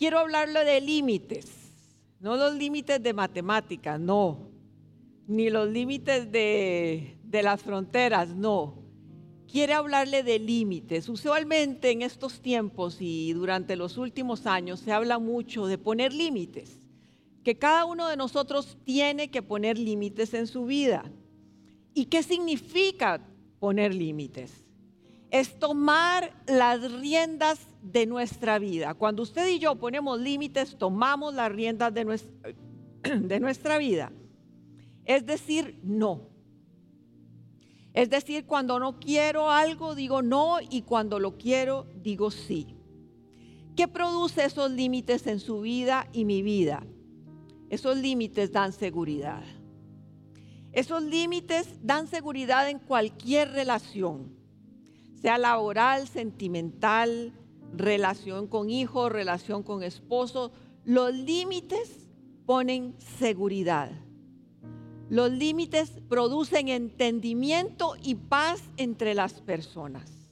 quiero hablarle de límites, no los límites de matemática, no, ni los límites de, de las fronteras, no. Quiere hablarle de límites. Usualmente en estos tiempos y durante los últimos años se habla mucho de poner límites, que cada uno de nosotros tiene que poner límites en su vida. ¿Y qué significa poner límites? Es tomar las riendas de nuestra vida. Cuando usted y yo ponemos límites, tomamos las riendas de nuestra, de nuestra vida. Es decir, no. Es decir, cuando no quiero algo, digo no y cuando lo quiero, digo sí. ¿Qué produce esos límites en su vida y mi vida? Esos límites dan seguridad. Esos límites dan seguridad en cualquier relación, sea laboral, sentimental, relación con hijos, relación con esposo. Los límites ponen seguridad. Los límites producen entendimiento y paz entre las personas.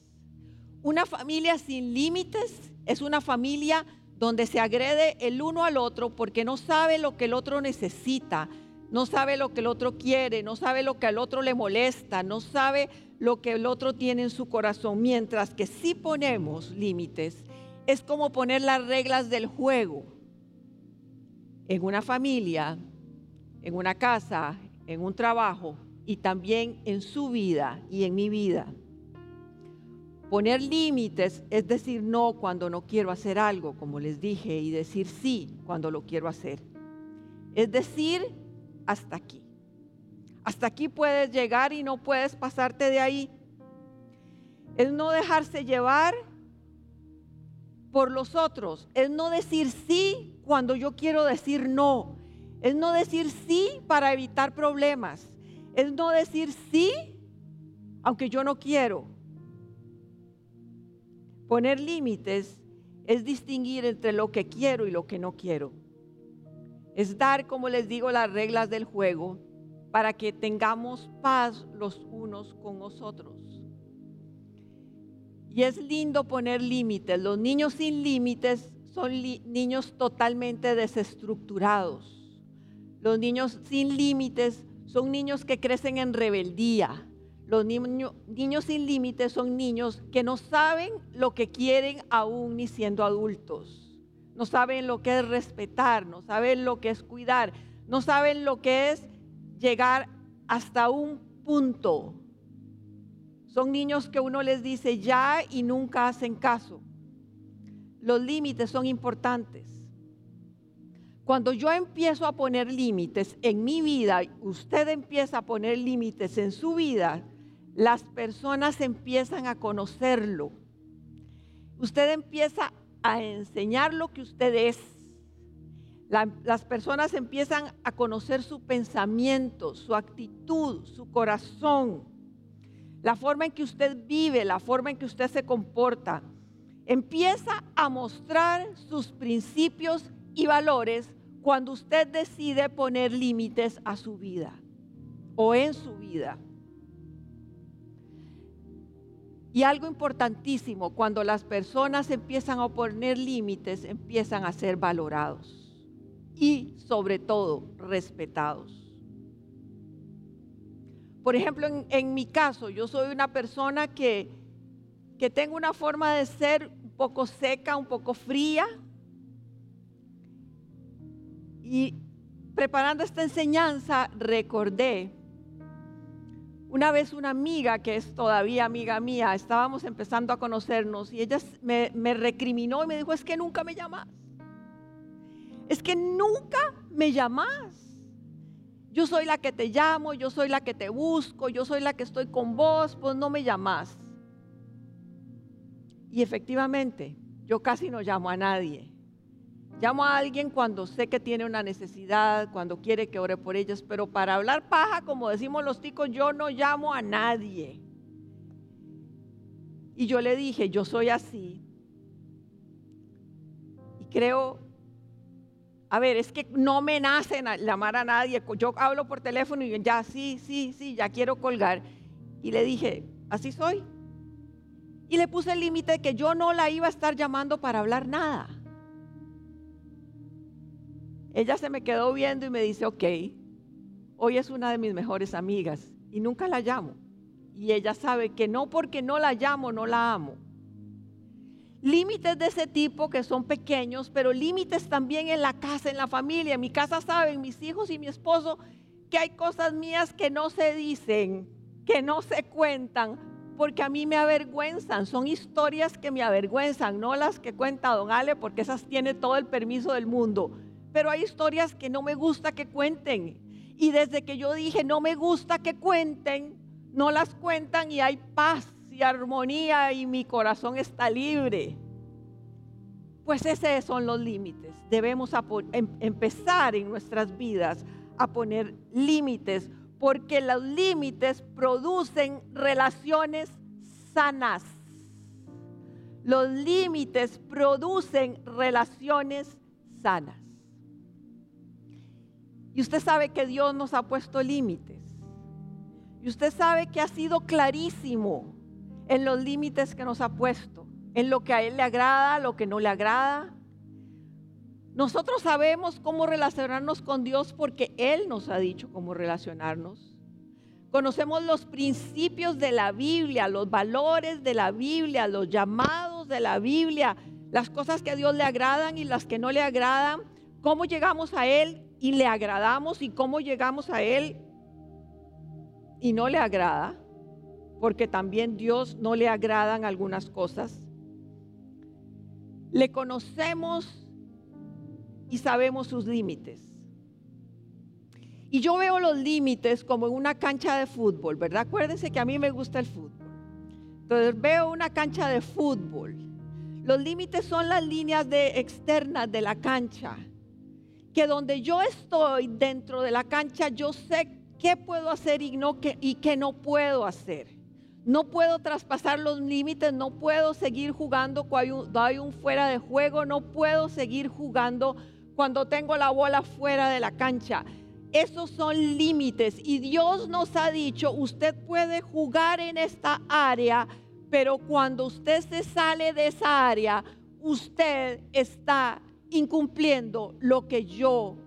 Una familia sin límites es una familia donde se agrede el uno al otro porque no sabe lo que el otro necesita, no sabe lo que el otro quiere, no sabe lo que al otro le molesta, no sabe lo que el otro tiene en su corazón. Mientras que si ponemos límites, es como poner las reglas del juego en una familia, en una casa, en un trabajo y también en su vida y en mi vida. Poner límites es decir no cuando no quiero hacer algo, como les dije, y decir sí cuando lo quiero hacer. Es decir, hasta aquí. Hasta aquí puedes llegar y no puedes pasarte de ahí. Es no dejarse llevar por los otros. Es no decir sí cuando yo quiero decir no. Es no decir sí para evitar problemas. Es no decir sí aunque yo no quiero. Poner límites es distinguir entre lo que quiero y lo que no quiero. Es dar, como les digo, las reglas del juego para que tengamos paz los unos con nosotros. Y es lindo poner límites. Los niños sin límites son niños totalmente desestructurados los niños sin límites son niños que crecen en rebeldía. Los niños sin límites son niños que no saben lo que quieren aún ni siendo adultos. No saben lo que es respetar, no saben lo que es cuidar, no saben lo que es llegar hasta un punto. Son niños que uno les dice ya y nunca hacen caso. Los límites son importantes. Cuando yo empiezo a poner límites en mi vida, usted empieza a poner límites en su vida, las personas empiezan a conocerlo. Usted empieza a enseñar lo que usted es. las personas empiezan a conocer su pensamiento, su actitud, su corazón, la forma en que usted vive, la forma en que usted se comporta. Empieza a mostrar sus principios y valores cuando usted decide poner límites a su vida o en su vida. Y algo importantísimo, cuando las personas empiezan a poner límites, empiezan a ser valorados y sobre todo respetados. Por ejemplo, en, mi caso, yo soy una persona que, que tengo una forma de ser un poco seca, un poco fría, y preparando esta enseñanza recordé una vez una amiga que es todavía amiga mía, estábamos empezando a conocernos y ella me, recriminó y me dijo, es que nunca me llamas. Es que nunca me llamas. Yo soy la que te llamo, yo soy la que te busco, yo soy la que estoy con vos, pues no me llamas. Y efectivamente, yo casi no llamo a nadie. Llamo a alguien cuando sé que tiene una necesidad, cuando quiere que ore por ellos, pero para hablar paja, como decimos los ticos, yo no llamo a nadie. Y yo le dije, yo soy así. Y creo, a ver, es que no me nace llamar a nadie. Yo hablo por teléfono y ya, sí, sí, sí, ya quiero colgar. Y le dije, así soy. Y le puse el límite de que yo no la iba a estar llamando para hablar nada ella se me quedó viendo y me dice, ok, hoy es una de mis mejores amigas y nunca la llamo. Y ella sabe que no porque no la llamo, no la amo. Límites de ese tipo que son pequeños, pero límites también en la casa, en la familia. En mi casa saben mis hijos y mi esposo que hay cosas mías que no se dicen, que no se cuentan, porque a mí me avergüenzan. Son historias que me avergüenzan, no las que cuenta don Ale, porque esas tiene todo el permiso del mundo. Pero hay historias que no me gusta que cuenten. Y desde que yo dije no me gusta que cuenten, no las cuentan y hay paz y armonía y mi corazón está libre. Pues esos son los límites. Debemos em, empezar en nuestras vidas a poner límites porque los límites producen relaciones sanas. Los límites producen relaciones sanas. Y usted sabe que Dios nos ha puesto límites. Y usted sabe que ha sido clarísimo en los límites que nos ha puesto, en lo que a Él le agrada, lo que no le agrada. Nosotros sabemos cómo relacionarnos con Dios porque Él nos ha dicho cómo relacionarnos. Conocemos los principios de la Biblia, los valores de la Biblia, los llamados de la Biblia, las cosas que a Dios le agradan y las que no le agradan, cómo llegamos a Él y le agradamos y cómo llegamos a Él y no le agrada, porque también Dios no le agradan algunas cosas. Le conocemos y sabemos sus límites. Y yo veo los límites como en una cancha de fútbol, ¿verdad? Acuérdense que a mí me gusta el fútbol. Entonces veo una cancha de fútbol. Los límites son las líneas de, externas de la cancha. Que donde yo estoy dentro de la cancha, yo sé qué puedo hacer y, no, qué, y qué no puedo hacer. No puedo traspasar los límites, no puedo seguir jugando cuando hay un fuera de juego, no puedo seguir jugando cuando tengo la bola fuera de la cancha. Esos son límites y Dios nos ha dicho, usted puede jugar en esta área, pero cuando usted se sale de esa área, usted está incumpliendo lo que yo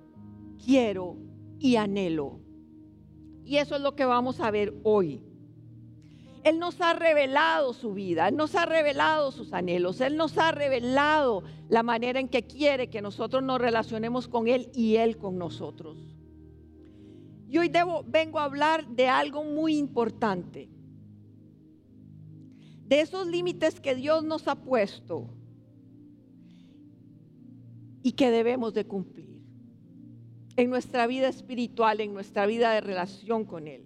quiero y anhelo. Y eso es lo que vamos a ver hoy. Él nos ha revelado su vida, Él nos ha revelado sus anhelos, Él nos ha revelado la manera en que quiere que nosotros nos relacionemos con Él y Él con nosotros. Y hoy debo, vengo a hablar de algo muy importante, de esos límites que Dios nos ha puesto y que debemos de cumplir en nuestra vida espiritual, en nuestra vida de relación con Él.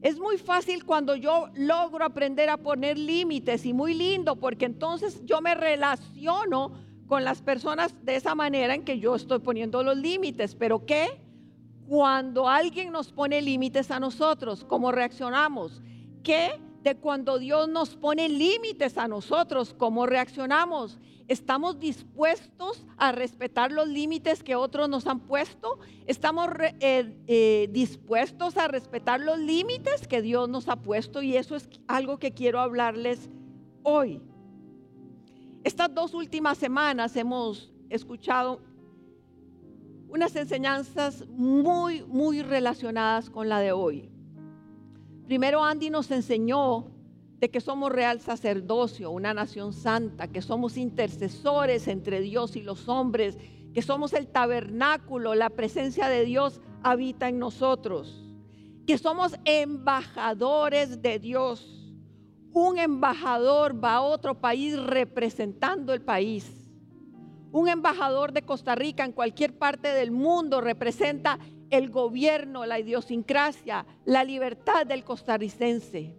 Es muy fácil cuando yo logro aprender a poner límites y muy lindo porque entonces yo me relaciono con las personas de esa manera en que yo estoy poniendo los límites. Pero ¿qué? Cuando alguien nos pone límites a nosotros, ¿cómo reaccionamos? ¿Qué? De cuando Dios nos pone límites a nosotros, ¿cómo reaccionamos? ¿Estamos dispuestos a respetar los límites que otros nos han puesto? ¿Estamos eh, eh, dispuestos a respetar los límites que Dios nos ha puesto? Y eso es algo que quiero hablarles hoy. Estas dos últimas semanas hemos escuchado unas enseñanzas muy, muy relacionadas con la de hoy. Primero Andy nos enseñó de que somos real sacerdocio, una nación santa, que somos intercesores entre Dios y los hombres, que somos el tabernáculo, la presencia de Dios habita en nosotros, que somos embajadores de Dios. Un embajador va a otro país representando el país. Un embajador de Costa Rica en cualquier parte del mundo representa el gobierno, la idiosincrasia, la libertad del costarricense.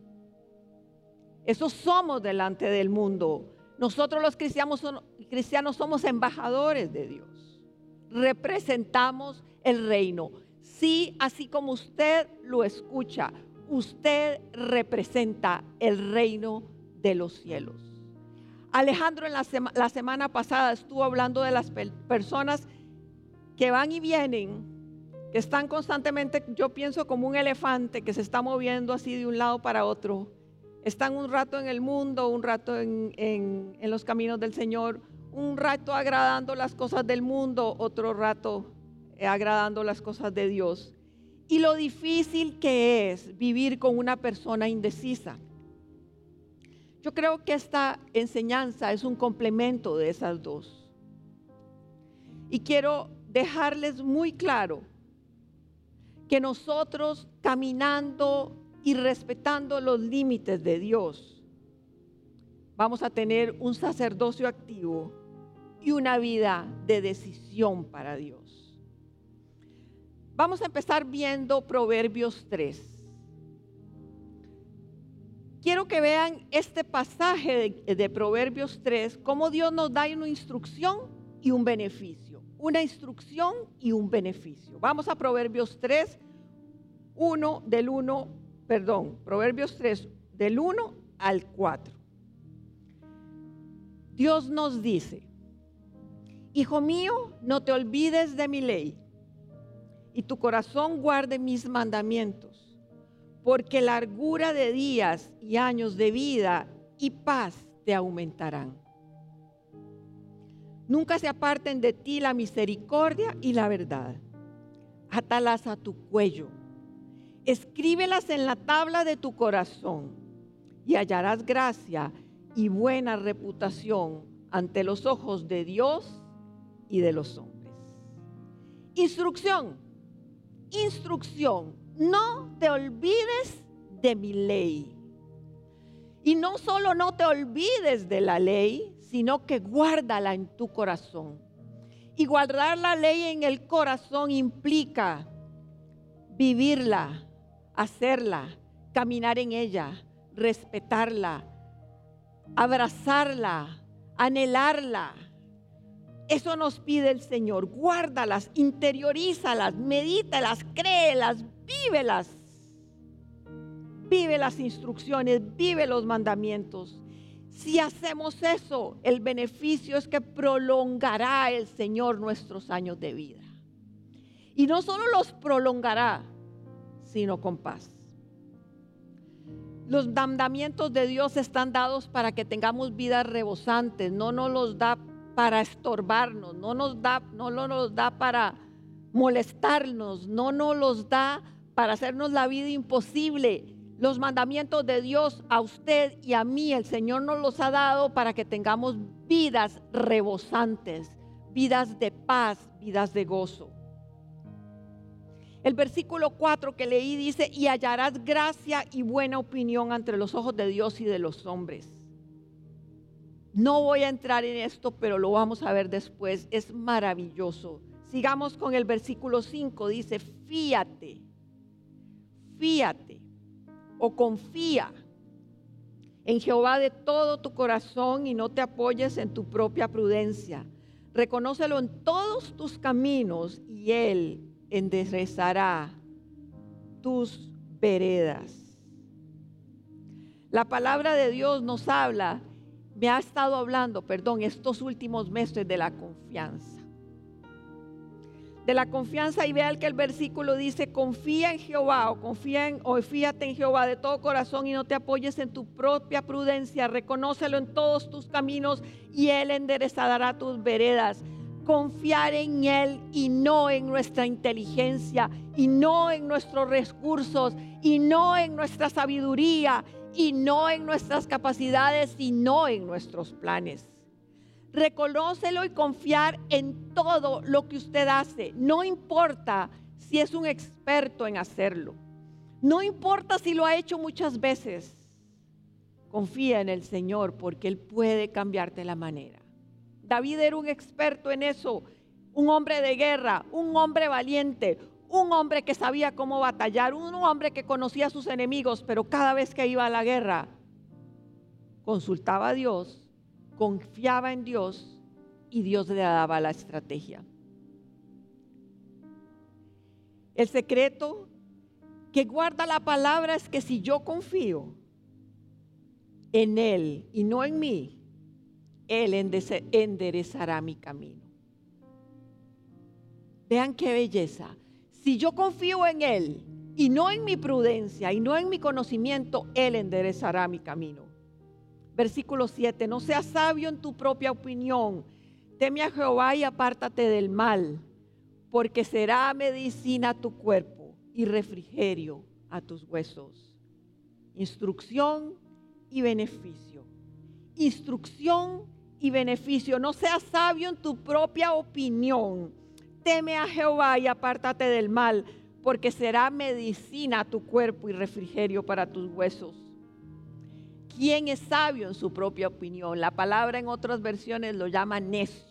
Eso somos delante del mundo. Nosotros los cristianos, somos embajadores de Dios. Representamos el reino. Sí, así como usted lo escucha, usted representa el reino de los cielos. Alejandro en la semana pasada estuvo hablando de las personas que van y vienen, que están constantemente, yo pienso como un elefante que se está moviendo así de un lado para otro están un rato en el mundo, un rato en, los caminos del Señor, un rato agradando las cosas del mundo, otro rato eh, agradando las cosas de Dios. Y lo difícil que es vivir con una persona indecisa. Yo creo que esta enseñanza es un complemento de esas dos. Y quiero dejarles muy claro que nosotros caminando y respetando los límites de Dios, vamos a tener un sacerdocio activo y una vida de decisión para Dios. Vamos a empezar viendo Proverbios 3. Quiero que vean este pasaje de, Proverbios 3, cómo Dios nos da una instrucción y un beneficio. Una instrucción y un beneficio. Vamos a Proverbios 3, 1 del 1, perdón, Proverbios 3, del 1 al 4. Dios nos dice, Hijo mío, no te olvides de mi ley y tu corazón guarde mis mandamientos, porque largura de días y años de vida y paz te aumentarán. Nunca se aparten de ti la misericordia y la verdad. Atalas a tu cuello. Escríbelas en la tabla de tu corazón y hallarás gracia y buena reputación ante los ojos de Dios y de los hombres. Instrucción, instrucción, no te olvides de mi ley. Y no solo no te olvides de la ley, sino que guárdala en tu corazón. Y guardar la ley en el corazón implica vivirla, hacerla, caminar en ella, respetarla, abrazarla, anhelarla eso nos pide el Señor. Guárdalas, interiorízalas, medítalas, créelas, vívelas. Vive las instrucciones, vive los mandamientos. Si hacemos eso, el beneficio es que prolongará el Señor nuestros años de vida. Y no solo los prolongará, sino con paz. Los mandamientos de Dios están dados para que tengamos vidas rebosantes, no nos los da para estorbarnos, no nos da, no nos da para molestarnos, no nos los da para hacernos la vida imposible. Los mandamientos de Dios a usted y a mí, el Señor nos los ha dado para que tengamos vidas rebosantes, vidas de paz, vidas de gozo. El versículo 4 que leí dice, y hallarás gracia y buena opinión entre los ojos de Dios y de los hombres. No voy a entrar en esto, pero lo vamos a ver después. Es maravilloso. Sigamos con el versículo 5. Dice, fíate, fíate o confía en Jehová de todo tu corazón y no te apoyes en tu propia prudencia. Reconócelo en todos tus caminos y Él enderezará tus veredas. La palabra de Dios nos habla me ha estado hablando, perdón, estos últimos meses de la confianza. De la confianza y que el versículo dice, confía en Jehová o confía en, o fíate en Jehová de todo corazón y no te apoyes en tu propia prudencia, reconócelo en todos tus caminos y Él enderezará tus veredas confiar en Él y no en nuestra inteligencia y no en nuestros recursos y no en nuestra sabiduría y no en nuestras capacidades, sino en nuestros planes. Reconócelo y confiar en todo lo que usted hace. No importa si es un experto en hacerlo. No importa si lo ha hecho muchas veces. Confía en el Señor porque Él puede cambiarte la manera. David era un experto en eso, un hombre de guerra, un hombre valiente, un hombre que sabía cómo batallar, un hombre que conocía a sus enemigos, pero cada vez que iba a la guerra, consultaba a Dios, confiaba en Dios y Dios le daba la estrategia. El secreto que guarda la palabra es que si yo confío en Él y no en mí, Él enderezará mi camino. Vean qué belleza. Si yo confío en Él y no en mi prudencia y no en mi conocimiento, Él enderezará mi camino. Versículo 7, no seas sabio en tu propia opinión, Teme a Jehová y apártate del mal, porque será medicina a tu cuerpo y refrigerio a tus huesos. Instrucción y beneficio. Instrucción y beneficio. No seas sabio en tu propia opinión. Teme a Jehová y apártate del mal, porque será medicina a tu cuerpo y refrigerio para tus huesos. ¿Quién es sabio en su propia opinión? La palabra en otras versiones lo llama necio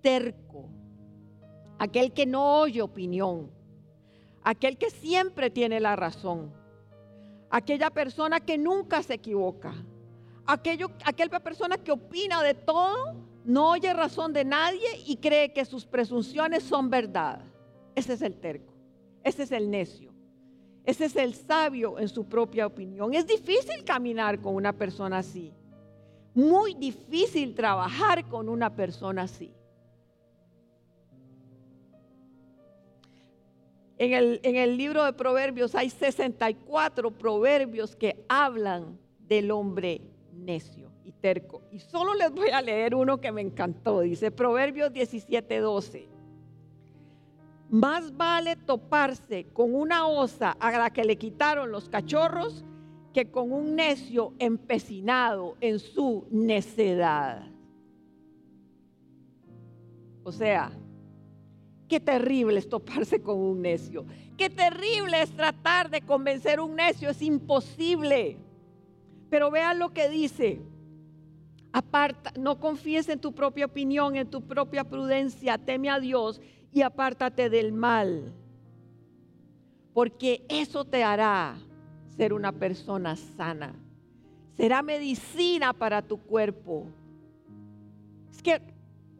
terco, aquel que no oye opinión, aquel que siempre tiene la razón, aquella persona que nunca se equivoca, aquella persona que opina de todo, no oye razón de nadie y cree que sus presunciones son verdad. Ese es el terco, ese es el necio, ese es el sabio en su propia opinión. Es difícil caminar con una persona así, muy difícil trabajar con una persona así. En el, libro de Proverbios hay 64 proverbios que hablan del hombre necio y terco. Y solo les voy a leer uno que me encantó. Dice Proverbios 17:12. Más vale toparse con una osa a la que le quitaron los cachorros que con un necio empecinado en su necedad. O sea, Qué terrible es toparse con un necio. Qué terrible es tratar de convencer a un necio. Es imposible. Pero vean lo que dice. Aparta, no confíes en tu propia opinión, en tu propia prudencia. Teme a Dios y apártate del mal. Porque eso te hará ser una persona sana. Será medicina para tu cuerpo. Es que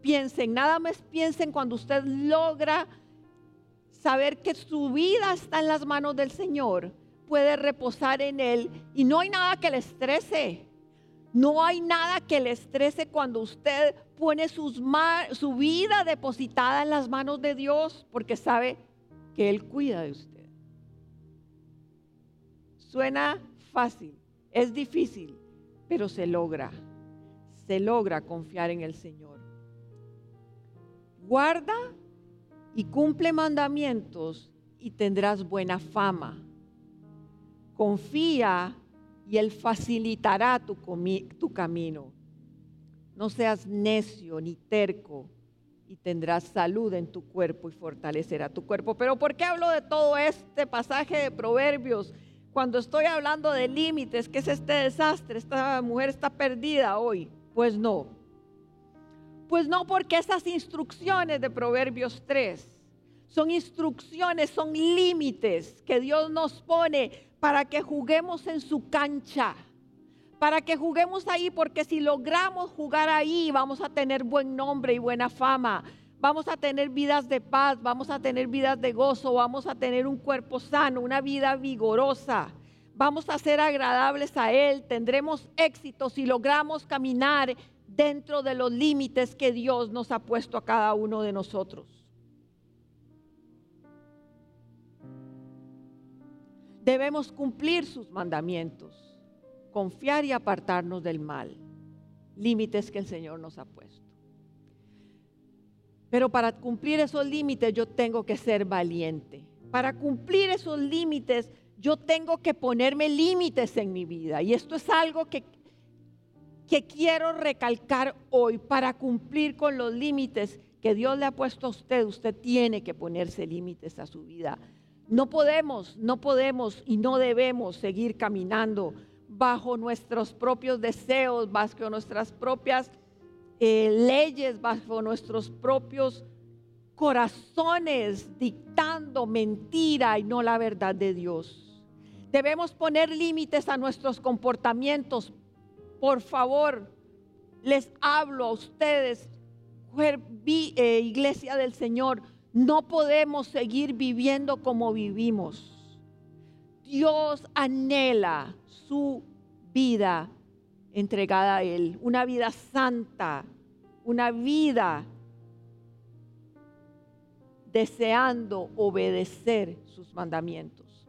piensen, nada más piensen cuando usted logra saber que su vida está en las manos del Señor, puede reposar en Él y no hay nada que le estrese. No hay nada que le estrese cuando usted pone su vida depositada en las manos de Dios porque sabe que Él cuida de usted. Suena fácil, es difícil, pero se logra. Se logra confiar en el Señor guarda y cumple mandamientos y tendrás buena fama. Confía y Él facilitará tu, camino. No seas necio ni terco y tendrás salud en tu cuerpo y fortalecerá tu cuerpo. Pero ¿por qué hablo de todo este pasaje de Proverbios? Cuando estoy hablando de límites, ¿qué es este desastre? Esta mujer está perdida hoy. Pues no, pues no, porque esas instrucciones de Proverbios 3 son instrucciones, son límites que Dios nos pone para que juguemos en su cancha, para que juguemos ahí, porque si logramos jugar ahí vamos a tener buen nombre y buena fama, vamos a tener vidas de paz, vamos a tener vidas de gozo, vamos a tener un cuerpo sano, una vida vigorosa. Vamos a ser agradables a Él, tendremos éxito si logramos caminar dentro de los límites que Dios nos ha puesto a cada uno de nosotros. Debemos cumplir sus mandamientos, confiar y apartarnos del mal, límites que el Señor nos ha puesto. Pero para cumplir esos límites yo tengo que ser valiente. Para cumplir esos límites yo tengo que ponerme límites en mi vida. Y esto es algo que que quiero recalcar hoy para cumplir con los límites que Dios le ha puesto a usted. Usted tiene que ponerse límites a su vida. No podemos, no podemos y no debemos seguir caminando bajo nuestros propios deseos, bajo nuestras propias eh, leyes, bajo nuestros propios corazones, dictando mentira y no la verdad de Dios. Debemos poner límites a nuestros comportamientos por favor, les hablo a ustedes, eh, iglesia del Señor, no podemos seguir viviendo como vivimos. Dios anhela su vida entregada a Él, una vida santa, una vida deseando obedecer sus mandamientos.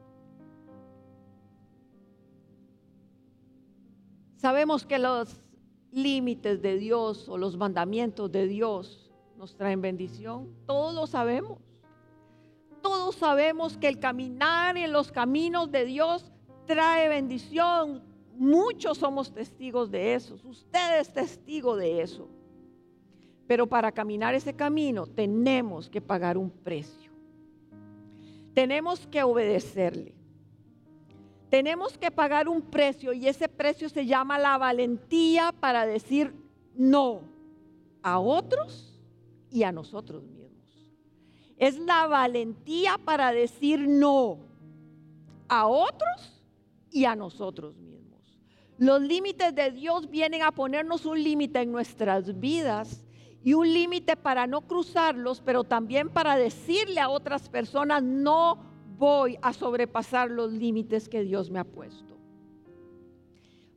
Sabemos que los límites de Dios o los mandamientos de Dios nos traen bendición. Todos lo sabemos. Todos sabemos que el caminar en los caminos de Dios trae bendición. Muchos somos testigos de eso. Usted es testigo de eso. Pero para caminar ese camino tenemos que pagar un precio. Tenemos que obedecerle. Tenemos que pagar un precio y ese precio se llama la valentía para decir no a otros y a nosotros mismos. Es la valentía para decir no a otros y a nosotros mismos. Los límites de Dios vienen a ponernos un límite en nuestras vidas y un límite para no cruzarlos, pero también para decirle a otras personas, no voy a sobrepasar los límites que Dios me ha puesto.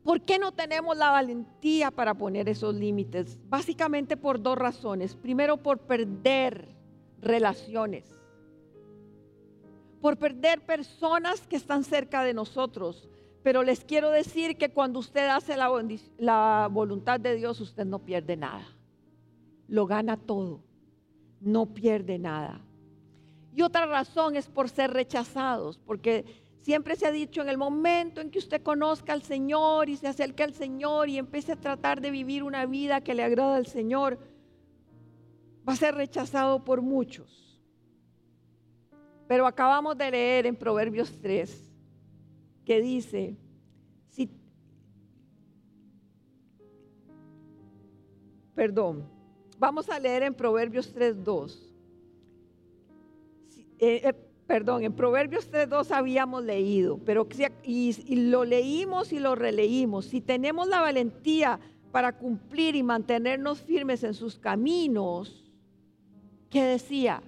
¿Por qué no tenemos la valentía para poner esos límites? Básicamente por dos razones. Primero, por perder relaciones. Por perder personas que están cerca de nosotros. Pero les quiero decir que cuando usted hace la, voluntad de Dios, usted no pierde nada lo gana todo, no pierde nada. Y otra razón es por ser rechazados, porque siempre se ha dicho en el momento en que usted conozca al Señor y se acerque al Señor y empiece a tratar de vivir una vida que le agrada al Señor, va a ser rechazado por muchos. Pero acabamos de leer en Proverbios 3 que dice, si, perdón, Vamos a leer en Proverbios 3.2. Eh, eh, perdón, en Proverbios 3.2 habíamos leído, pero y, y lo leímos y lo releímos. Si tenemos la valentía para cumplir y mantenernos firmes en sus caminos, ¿qué decía?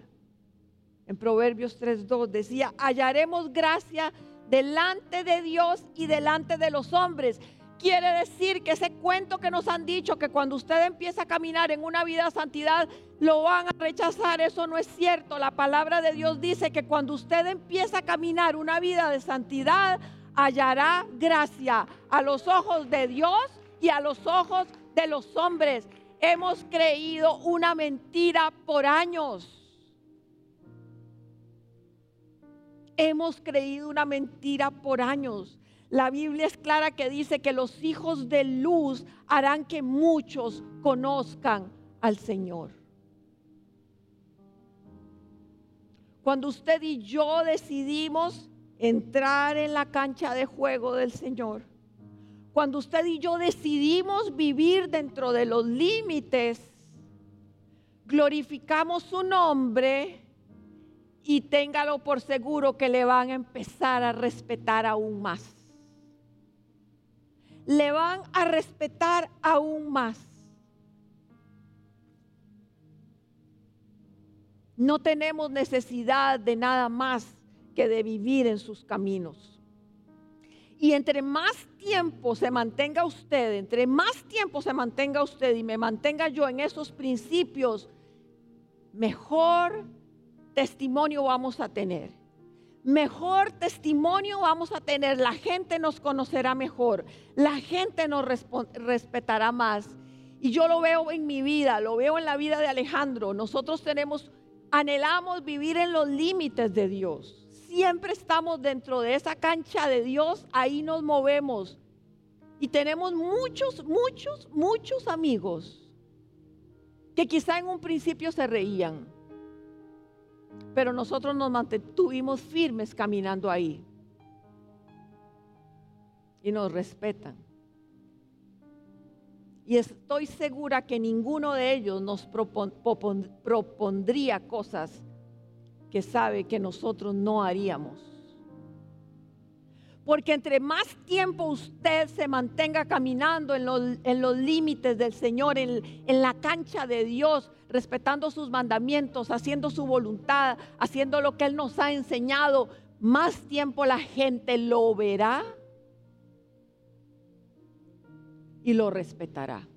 En Proverbios 3.2 decía, hallaremos gracia delante de Dios y delante de los hombres. Quiere decir que ese cuento que nos han dicho que cuando usted empieza a caminar en una vida de santidad lo van a rechazar, eso no es cierto. La palabra de Dios dice que cuando usted empieza a caminar una vida de santidad, hallará gracia a los ojos de Dios y a los ojos de los hombres. Hemos creído una mentira por años. Hemos creído una mentira por años. La Biblia es clara que dice que los hijos de luz harán que muchos conozcan al Señor. Cuando usted y yo decidimos entrar en la cancha de juego del Señor, cuando usted y yo decidimos vivir dentro de los límites, glorificamos su nombre y téngalo por seguro que le van a empezar a respetar aún más le van a respetar aún más. No tenemos necesidad de nada más que de vivir en sus caminos. Y entre más tiempo se mantenga usted, entre más tiempo se mantenga usted y me mantenga yo en esos principios, mejor testimonio vamos a tener mejor testimonio vamos a tener, la gente nos conocerá mejor, la gente nos respetará más. Y yo lo veo en mi vida, lo veo en la vida de Alejandro. Nosotros tenemos, anhelamos vivir en los límites de Dios. Siempre estamos dentro de esa cancha de Dios, ahí nos movemos. Y tenemos muchos, muchos, muchos amigos que quizá en un principio se reían pero nosotros nos mantuvimos firmes caminando ahí. Y nos respetan. Y estoy segura que ninguno de ellos nos propondría cosas que sabe que nosotros no haríamos. Porque entre más tiempo usted se mantenga caminando en los, límites del Señor, en, en la cancha de Dios, respetando sus mandamientos, haciendo su voluntad, haciendo lo que Él nos ha enseñado, más tiempo la gente lo verá y lo respetará.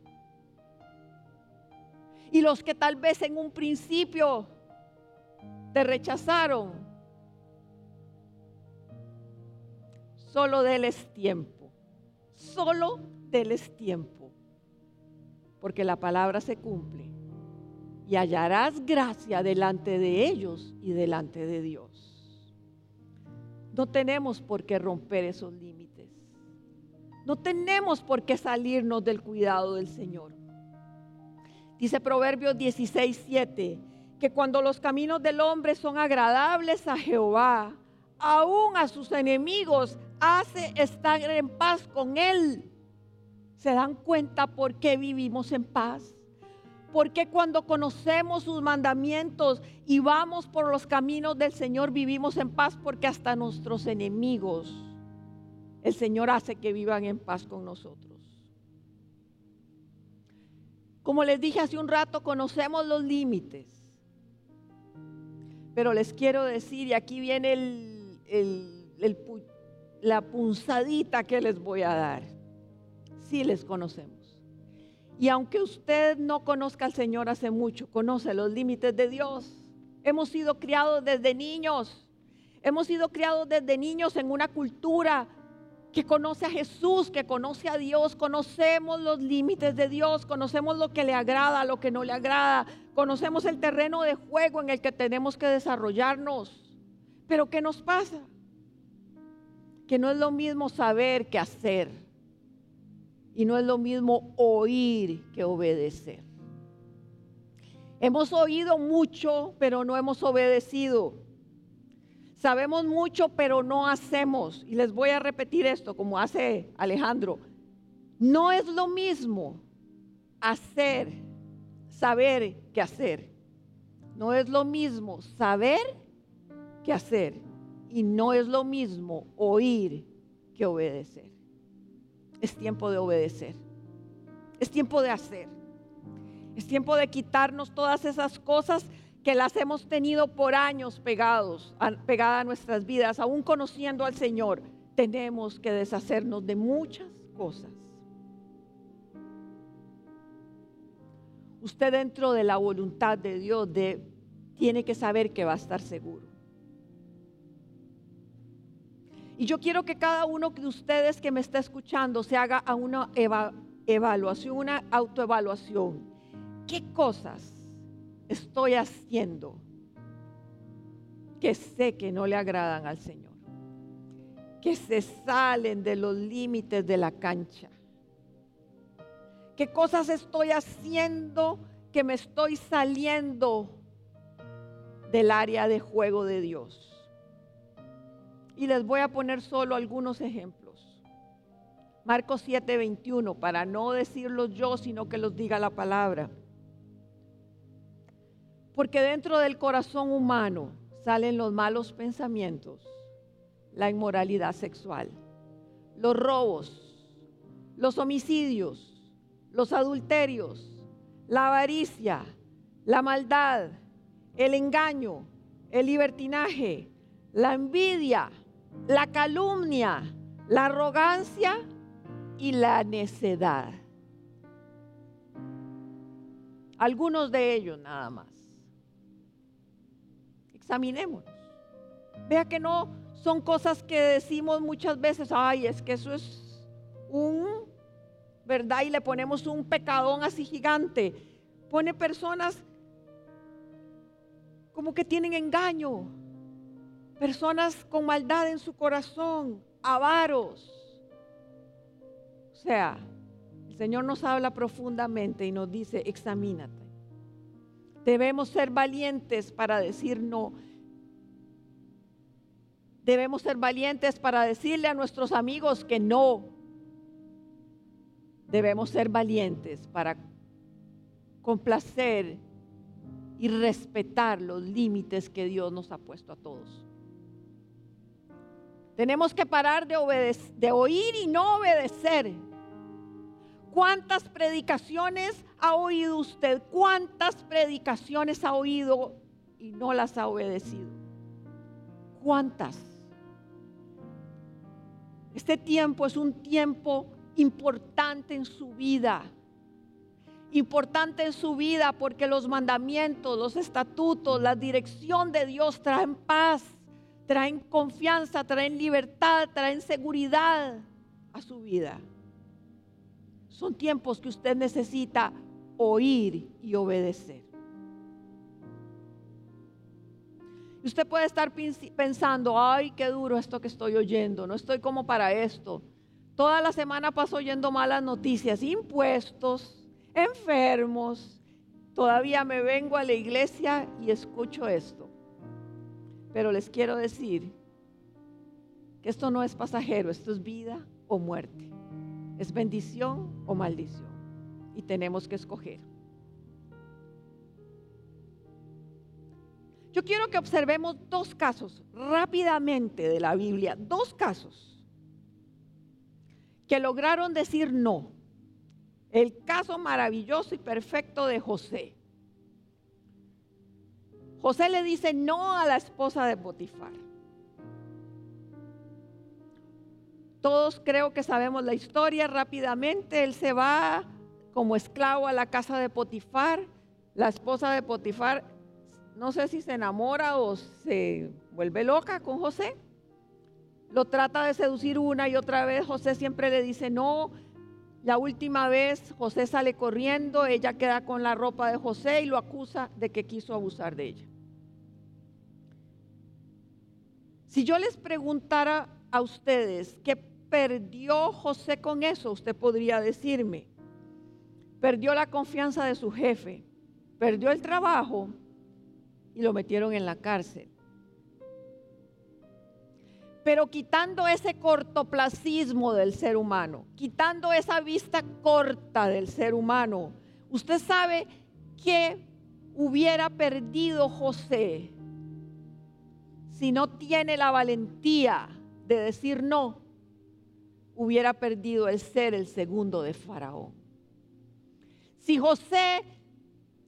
Y los que tal vez en un principio te rechazaron, Solo déles tiempo. Solo déles tiempo. porque la palabra se cumple. Y hallarás gracia delante de ellos y delante de Dios. No tenemos por qué romper esos límites. No tenemos por qué salirnos del cuidado del Señor. Dice Proverbios 16, 7, que cuando los caminos del hombre son agradables a Jehová, aún a sus enemigos hace estar en paz con él. ¿Se dan cuenta por qué vivimos en paz? Porque cuando conocemos sus mandamientos y vamos por los caminos del Señor vivimos en paz? Porque hasta nuestros enemigos el Señor hace que vivan en paz con nosotros. Como les dije hace un rato, conocemos los límites. Pero les quiero decir, y aquí viene la punzadita que les voy a dar. Sí les conocemos. Y aunque usted no conozca al Señor hace mucho, conoce los límites de Dios. Hemos sido criados desde niños. Hemos sido criados desde niños en una cultura que conoce a Jesús, que conoce a Dios, conocemos los límites de Dios, conocemos lo que le agrada, lo que no le agrada, conocemos el terreno de juego en el que tenemos que desarrollarnos. Pero ¿qué nos pasa? Que no es lo mismo saber que hacer. Y no es lo mismo oír que obedecer. Hemos oído mucho, pero no hemos obedecido. Sabemos mucho, pero no hacemos. Y les voy a repetir esto, como hace Alejandro. No es lo mismo hacer, saber que hacer. No es lo mismo saber que hacer. Y no es lo mismo oír que obedecer. Es tiempo de obedecer. Es tiempo de hacer. Es tiempo de quitarnos todas esas cosas que las hemos tenido por años pegados, pegadas a nuestras vidas, aún conociendo al Señor, tenemos que deshacernos de muchas cosas. Usted dentro de la voluntad de Dios tiene que saber que va a estar seguro. Y yo quiero que cada uno de ustedes que me está escuchando se haga una evaluación, una autoevaluación. ¿Qué cosas estoy haciendo que sé que no le agradan al Señor? Que se salen de los límites de la cancha. ¿Qué cosas estoy haciendo que me estoy saliendo del área de juego de Dios? Y les voy a poner solo algunos ejemplos. Marcos 7:21, para no decirlos yo, sino que los diga la palabra. Porque dentro del corazón humano salen los malos pensamientos, la inmoralidad sexual, los robos, los homicidios, los adulterios, la avaricia, la maldad, el engaño, el libertinaje, la envidia, la calumnia, la arrogancia y la necedad. Algunos de ellos nada más examinémonos. Vea que no son cosas que decimos muchas veces, ay, es que eso es un, ¿verdad? Y le ponemos un pecadón así gigante. Pone personas como que tienen engaño, personas con maldad en su corazón, avaros. O sea, el Señor nos habla profundamente y nos dice, examínate. Debemos ser valientes para decir no. Debemos ser valientes para decirle a nuestros amigos que no. Debemos ser valientes para complacer y respetar los límites que Dios nos ha puesto a todos. Tenemos que parar de, de oír y no obedecer. ¿Cuántas predicaciones ha oído usted? ¿Cuántas predicaciones ha oído y no las ha obedecido? ¿Cuántas? Este tiempo es un tiempo importante en su vida. Importante en su vida porque los mandamientos, los estatutos, la dirección de Dios traen paz, traen confianza, traen libertad, traen seguridad a su vida. Son tiempos que usted necesita oír y obedecer. Usted puede estar pensando, ay, qué duro esto que estoy oyendo, no estoy como para esto. Toda la semana paso oyendo malas noticias, impuestos, enfermos. Todavía me vengo a la iglesia y escucho esto. Pero les quiero decir que esto no es pasajero, esto es vida o muerte. Es bendición o maldición. Y tenemos que escoger. Yo quiero que observemos dos casos rápidamente de la Biblia, dos casos que lograron decir no. El caso maravilloso y perfecto de José. José le dice no a la esposa de Potifar. Todos creo que sabemos la historia rápidamente. Él se va como esclavo a la casa de Potifar. La esposa de Potifar no sé si se enamora o se vuelve loca con José. Lo trata de seducir una y otra vez. José siempre le dice no. La última vez José sale corriendo, ella queda con la ropa de José y lo acusa de que quiso abusar de ella. Si yo les preguntara a ustedes qué perdió José con eso, usted podría decirme, perdió la confianza de su jefe, perdió el trabajo, y lo metieron en la cárcel. Pero quitando ese cortoplacismo del ser humano, quitando esa vista corta del ser humano, usted sabe que hubiera perdido José si no tiene la valentía de decir no, hubiera perdido el ser el segundo de Faraón. Si José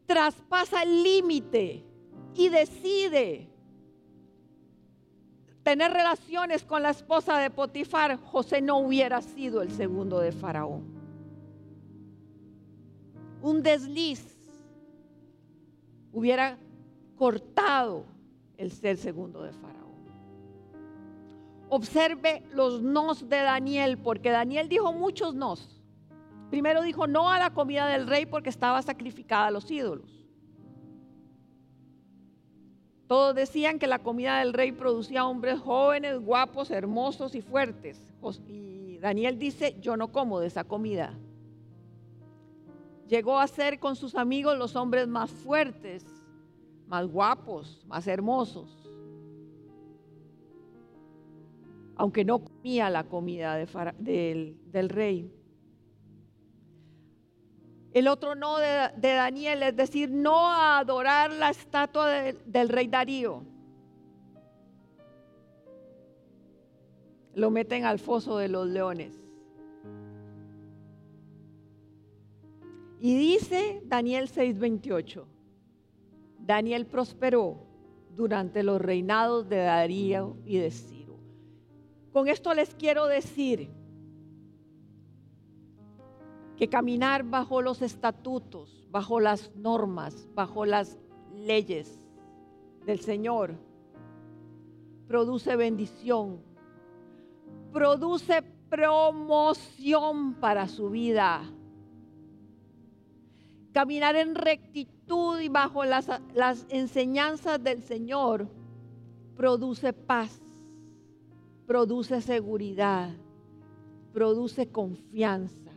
traspasa el límite y decide tener relaciones con la esposa de Potifar, José no hubiera sido el segundo de Faraón. Un desliz hubiera cortado el ser segundo de Faraón. Observe los nos de Daniel, porque Daniel dijo muchos nos. Primero dijo no a la comida del rey porque estaba sacrificada a los ídolos. Todos decían que la comida del rey producía hombres jóvenes, guapos, hermosos y fuertes. Y Daniel dice, yo no como de esa comida. Llegó a ser con sus amigos los hombres más fuertes, más guapos, más hermosos. Aunque no comía la comida del rey. El otro no de, Daniel es decir, no a adorar la estatua del rey Darío. Lo meten al foso de los leones. Y dice Daniel 6:28, Daniel prosperó durante los reinados de Darío y de Ciro. Con esto les quiero decir, que caminar bajo los estatutos, bajo las normas, bajo las leyes del Señor, produce bendición, produce promoción para su vida. Caminar en rectitud y bajo las, enseñanzas del Señor produce paz, produce seguridad, produce confianza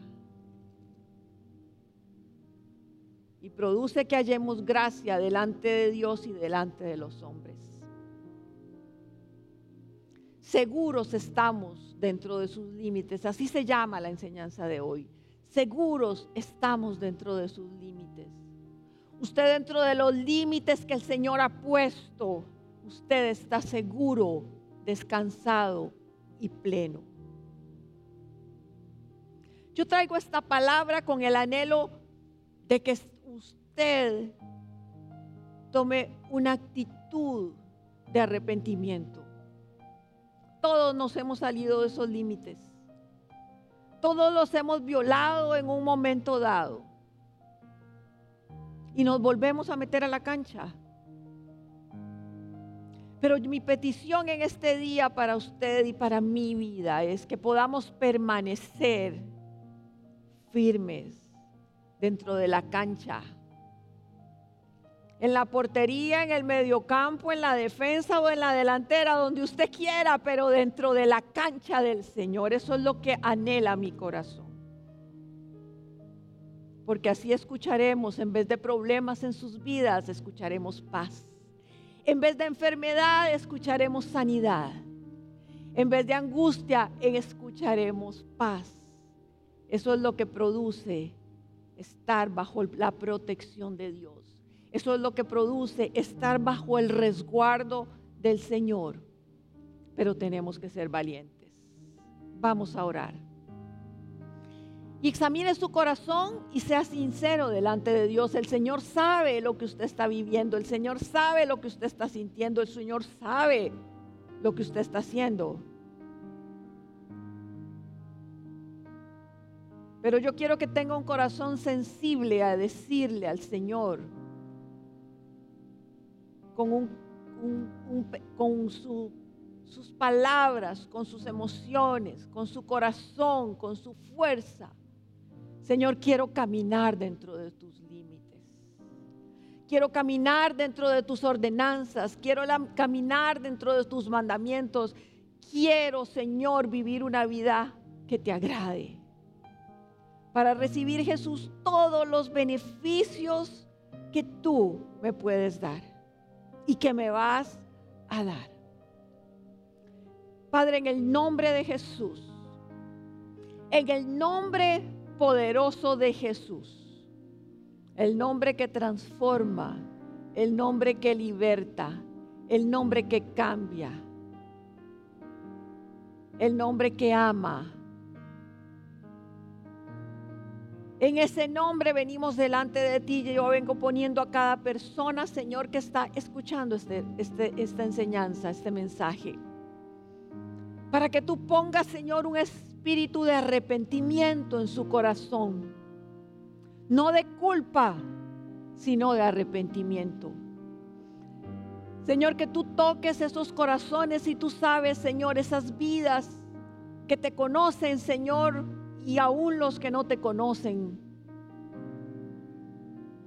y produce que hallemos gracia delante de Dios y delante de los hombres. Seguros estamos dentro de sus límites, así se llama la enseñanza de hoy. Seguros estamos dentro de sus límites. Usted dentro de los límites que el Señor ha puesto, usted está seguro, descansado y pleno. Yo traigo esta palabra con el anhelo de que usted tome una actitud de arrepentimiento. Todos nos hemos salido de esos límites. Todos los hemos violado en un momento dado. Y nos volvemos a meter a la cancha. Pero mi petición en este día para usted y para mi vida es que podamos permanecer firmes dentro de la cancha. En la portería, en el mediocampo, en la defensa o en la delantera, donde usted quiera, pero dentro de la cancha del Señor. Eso es lo que anhela mi corazón. Porque así escucharemos, en vez de problemas en sus vidas, escucharemos paz. En vez de enfermedad, escucharemos sanidad. En vez de angustia, escucharemos paz. Eso es lo que produce estar bajo la protección de Dios. Eso es lo que produce estar bajo el resguardo del Señor. Pero tenemos que ser valientes. Vamos a orar. Y examine su corazón y sea sincero delante de Dios. El Señor sabe lo que usted está viviendo. El Señor sabe lo que usted está sintiendo. El Señor sabe lo que usted está haciendo. Pero yo quiero que tenga un corazón sensible a decirle al Señor con, con sus palabras, con sus emociones, con su corazón, con su fuerza. Señor, quiero caminar dentro de tus límites. Quiero caminar dentro de tus ordenanzas. Quiero caminar dentro de tus mandamientos. Quiero, Señor, vivir una vida que te agrade para recibir Jesús todos los beneficios que tú me puedes dar y que me vas a dar. Padre, en el nombre de Jesús, en el nombre poderoso de Jesús, el nombre que transforma, el nombre que liberta, el nombre que cambia, el nombre que ama, En ese nombre venimos delante de ti. Yo vengo poniendo a cada persona, Señor, que está escuchando este, este, esta enseñanza, este mensaje. Para que tú pongas, Señor, un espíritu de arrepentimiento en su corazón. No de culpa, sino de arrepentimiento. Señor, que tú toques esos corazones y tú sabes, Señor, esas vidas que te conocen, Señor, y aún los que no te conocen,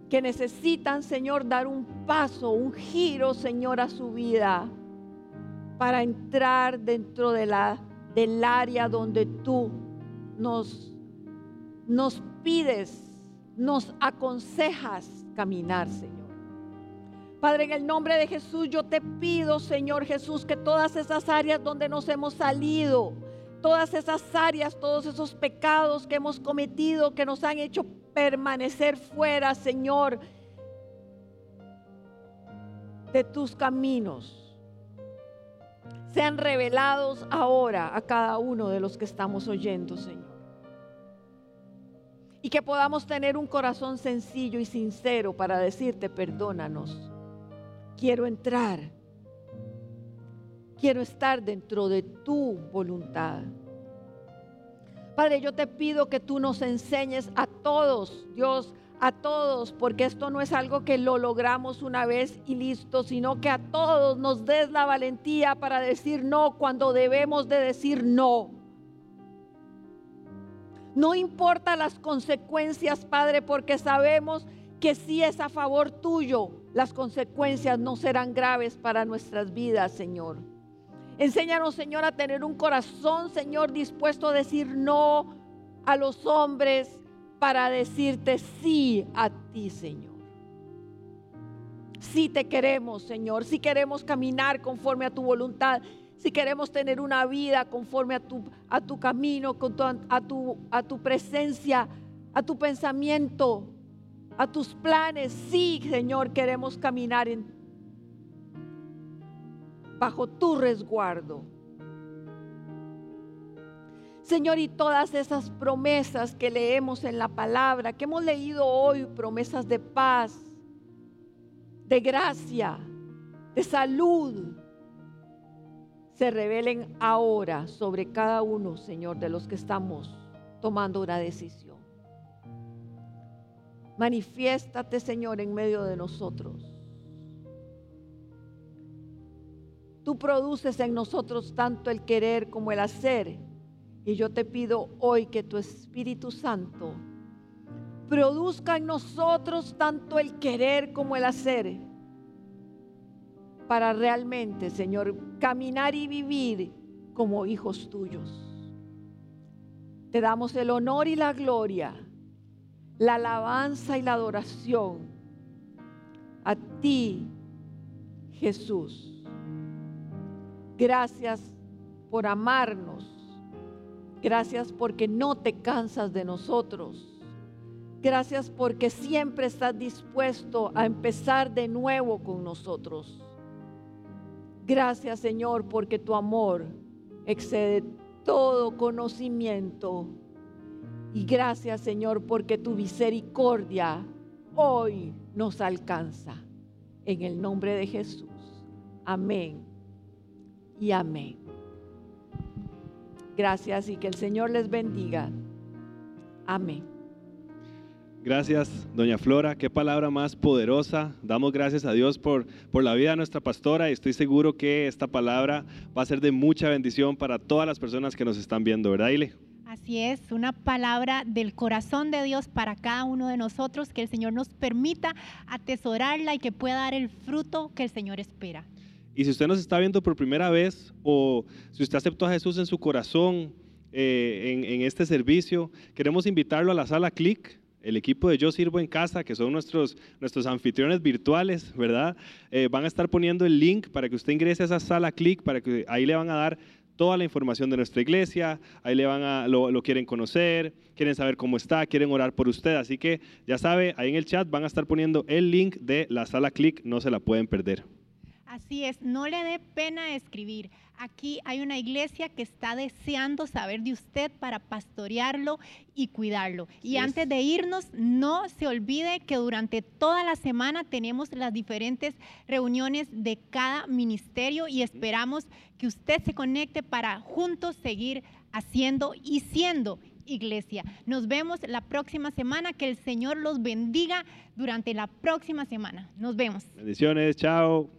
que necesitan, Señor, dar un paso, un giro, Señor, a su vida para entrar dentro de la, del área donde tú nos, nos pides, nos aconsejas caminar, Señor. Padre, en el nombre de Jesús, yo te pido, Señor Jesús, que todas esas áreas donde nos hemos salido, todas esas áreas, todos esos pecados que hemos cometido, que nos han hecho permanecer fuera, Señor, de tus caminos, sean revelados ahora a cada uno de los que estamos oyendo, Señor. Y que podamos tener un corazón sencillo y sincero para decirte, perdónanos. Quiero entrar Quiero estar dentro de tu voluntad. Padre, yo te pido que tú nos enseñes a todos, Dios, a todos, porque esto no es algo que lo logramos una vez y listo, sino que a todos nos des la valentía para decir no cuando debemos de decir no. No importa las consecuencias, Padre, porque sabemos que si es a favor tuyo, las consecuencias no serán graves para nuestras vidas, Señor. Enséñanos, Señor, a tener un corazón, Señor, dispuesto a decir no a los hombres para decirte sí a ti, Señor. Si te queremos, Señor, si queremos caminar conforme a tu voluntad, si queremos tener una vida conforme a tu, a tu camino, a, tu, a tu presencia, a tu pensamiento, a tus planes, sí, Señor, queremos caminar en bajo tu resguardo. Señor, y todas esas promesas que leemos en la palabra, que hemos leído hoy, promesas de paz, de gracia, de salud, se revelen ahora sobre cada uno, Señor, de los que estamos tomando una decisión. Manifiéstate, Señor, en medio de nosotros. Tú produces en nosotros tanto el querer como el hacer. Y yo te pido hoy que tu Espíritu Santo produzca en nosotros tanto el querer como el hacer para realmente, Señor, caminar y vivir como hijos tuyos. Te damos el honor y la gloria, la alabanza y la adoración a ti, Jesús. Gracias por amarnos. Gracias porque no te cansas de nosotros. Gracias porque siempre estás dispuesto a empezar de nuevo con nosotros. Gracias Señor porque tu amor excede todo conocimiento. Y gracias Señor porque tu misericordia hoy nos alcanza. En el nombre de Jesús. Amén y amén. Gracias y que el Señor les bendiga. Amén. Gracias, doña Flora. Qué palabra más poderosa. Damos gracias a Dios por, por la vida de nuestra pastora y estoy seguro que esta palabra va a ser de mucha bendición para todas las personas que nos están viendo, ¿verdad, Ile? Así es, una palabra del corazón de Dios para cada uno de nosotros, que el Señor nos permita atesorarla y que pueda dar el fruto que el Señor espera. Y si usted nos está viendo por primera vez o si usted aceptó a Jesús en su corazón eh, en, este servicio, queremos invitarlo a la sala Click el equipo de Yo Sirvo en Casa, que son nuestros, nuestros anfitriones virtuales, ¿verdad? Eh, van a estar poniendo el link para que usted ingrese a esa sala clic, para que ahí le van a dar toda la información de nuestra iglesia, ahí le van a, lo, lo, quieren conocer, quieren saber cómo está, quieren orar por usted, así que ya sabe, ahí en el chat van a estar poniendo el link de la sala clic, no se la pueden perder. Así es, no le dé pena escribir. Aquí hay una iglesia que está deseando saber de usted para pastorearlo y cuidarlo. Y antes de irnos, no se olvide que durante toda la semana tenemos las diferentes reuniones de cada ministerio y esperamos que usted se conecte para juntos seguir haciendo y siendo iglesia. Nos vemos la próxima semana. Que el Señor los bendiga durante la próxima semana. Nos vemos. Bendiciones, chao.